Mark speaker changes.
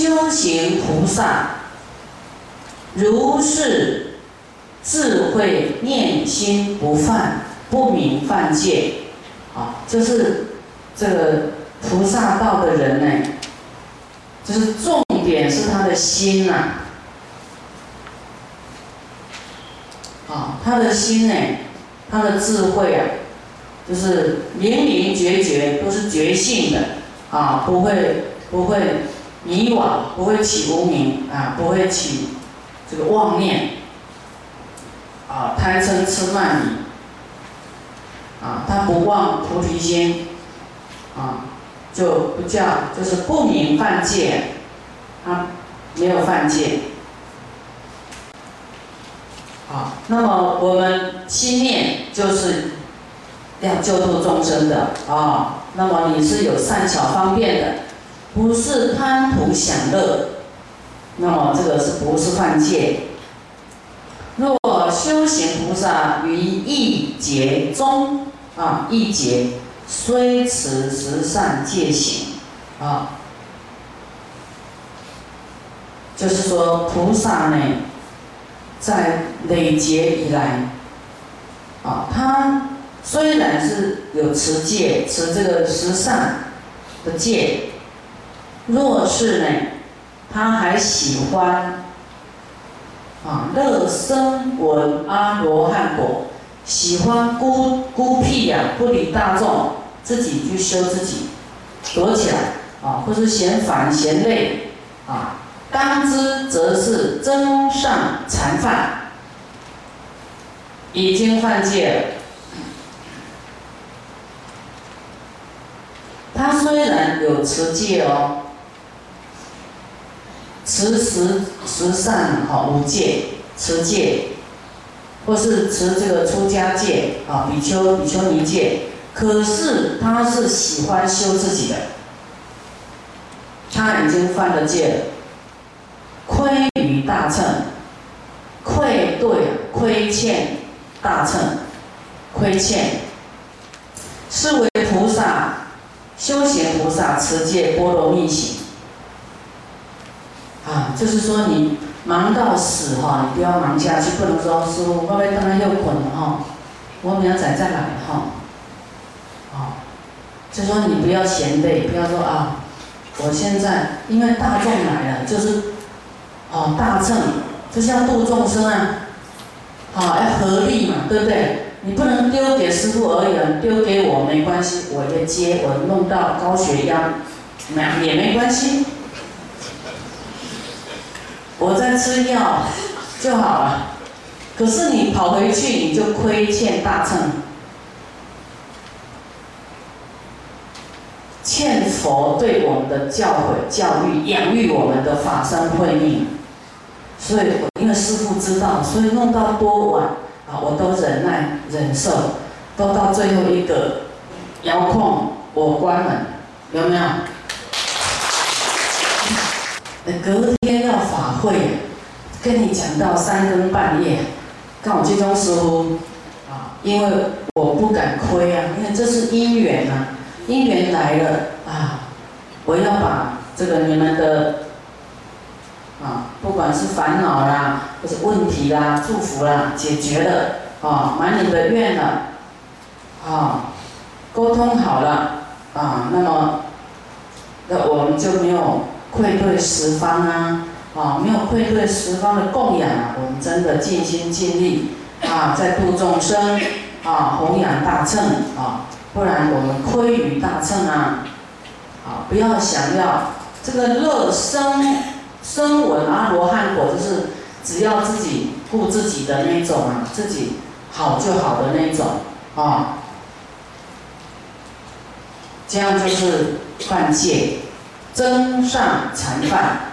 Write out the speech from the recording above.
Speaker 1: 修行菩萨，如是智慧念心不犯，不明犯戒，啊，这是这个菩萨道的人呢，就是重点是他的心呐，啊，他的心呢，他的智慧啊，就是明明觉觉，都是觉性的，啊，不会不会。迷惘不会起无名啊，不会起这个妄念啊，贪嗔痴慢疑啊，他不忘菩提心啊，就不叫就是不明犯戒，他没有犯戒。好，那么我们心念就是要救度众生的啊，那么你是有善巧方便的。不是贪图享乐，那么这个是不是犯戒？若修行菩萨于一劫中啊，一劫虽持十善戒行啊，就是说菩萨呢，在累劫以来啊，他虽然是有持戒，持这个十善的戒。若是呢，他还喜欢啊乐声闻阿罗汉果，喜欢孤孤僻呀，不理大众，自己去修自己，躲起来啊，或是嫌烦嫌累啊，当知则是真上禅犯，已经犯戒了。他虽然有持戒哦。持十十善好五戒，持戒，或是持这个出家戒啊，比丘比丘尼戒。可是他是喜欢修自己的，他已经犯了戒了，亏于大乘，愧对亏欠大乘，亏欠，是为菩萨修行菩萨持戒波罗蜜行。啊，就是说你忙到死哈，你不要忙下去，不能说师傅，我来当然又滚了哈，我明仔再来哈。啊，就说你不要嫌累，不要说啊，我现在因为大众来了，就是哦大乘就是要度众生啊，好要合力嘛，对不对？你不能丢给师傅而已，丢给我没关系，我也接，我弄到高血压，那也没关系。我在吃药就好了，可是你跑回去你就亏欠大乘，欠佛对我们的教诲、教育、养育我们的法身慧命，所以因为师父知道，所以弄到多晚啊，我都忍耐忍受，都到最后一个遥控我关门，有没有？隔天法会，跟你讲到三更半夜，看我这种师傅啊，因为我不敢亏啊，因为这是因缘啊，因缘来了啊，我要把这个你们的啊，不管是烦恼啦，或者问题啦、祝福啦，解决了啊，满你的愿了啊，沟通好了啊，那么那我们就没有。愧对十方啊，啊，没有愧对十方的供养啊，我们真的尽心尽力啊，在度众生啊，弘扬大乘啊，不然我们亏于大乘啊，啊，不要想要这个乐生生闻阿罗汉果，就是只要自己顾自己的那种啊，自己好就好的那种啊，这样就是犯戒。增上禅犯